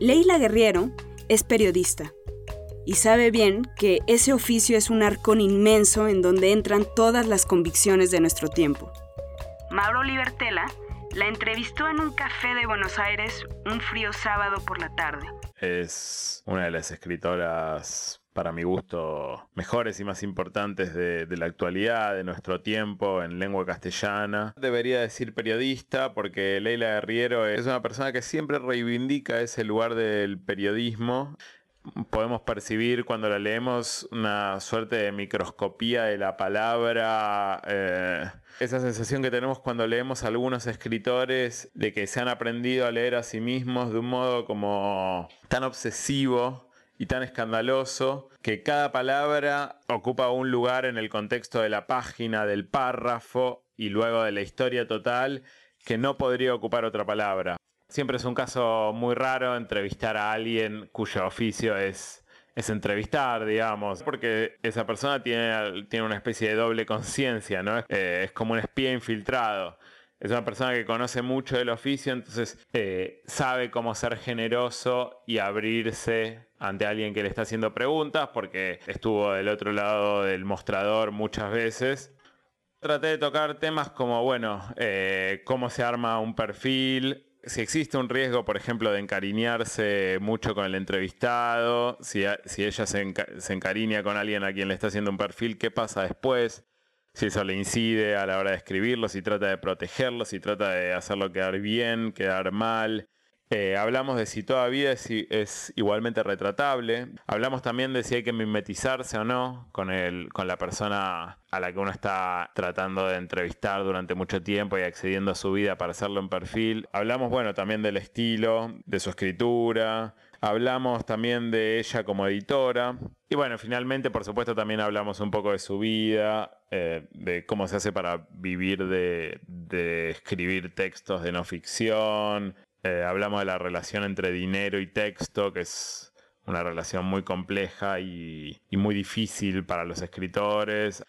Leila Guerriero es periodista y sabe bien que ese oficio es un arcón inmenso en donde entran todas las convicciones de nuestro tiempo. Mauro Libertela la entrevistó en un café de Buenos Aires un frío sábado por la tarde. Es una de las escritoras para mi gusto, mejores y más importantes de, la actualidad, de nuestro tiempo en lengua castellana. Debería decir periodista porque Leila Guerriero es una persona que siempre reivindica ese lugar del periodismo podemos percibir cuando la leemos una suerte de microscopía de la palabra, eh, esa sensación que tenemos cuando leemos a algunos escritores de que se han aprendido a leer a sí mismos de un modo como tan obsesivo y tan escandaloso que cada palabra ocupa un lugar en el contexto de la página, del párrafo y luego de la historia total que no podría ocupar otra palabra. Siempre es un caso muy raro entrevistar a alguien cuyo oficio es, es entrevistar, digamos, porque esa persona tiene, tiene una especie de doble conciencia, ¿no? Eh, es como un espía infiltrado. Es una persona que conoce mucho del oficio, entonces eh, sabe cómo ser generoso y abrirse ante alguien que le está haciendo preguntas, porque estuvo del otro lado del mostrador muchas veces. Traté de tocar temas como, bueno, eh, cómo se arma un perfil, si existe un riesgo, por ejemplo, de encariñarse mucho con el entrevistado, si, ella se, se, encariña con alguien a quien le está haciendo un perfil, ¿qué pasa después? Si eso le incide a la hora de escribirlo, si trata de protegerlo, si trata de hacerlo quedar bien, quedar mal. Eh, hablamos de si toda vida es, igualmente retratable. Hablamos también de si hay que mimetizarse o no con, el, con la persona a la que uno está tratando de entrevistar durante mucho tiempo y accediendo a su vida para hacerlo en perfil. Hablamos, bueno, también del estilo, de su escritura. Hablamos también de ella como editora. Y bueno, finalmente, por supuesto, también hablamos un poco de su vida, eh, de cómo se hace para vivir de, de escribir textos de no ficción, eh, hablamos de la relación entre dinero y texto, que es una relación muy compleja y, muy difícil para los escritores.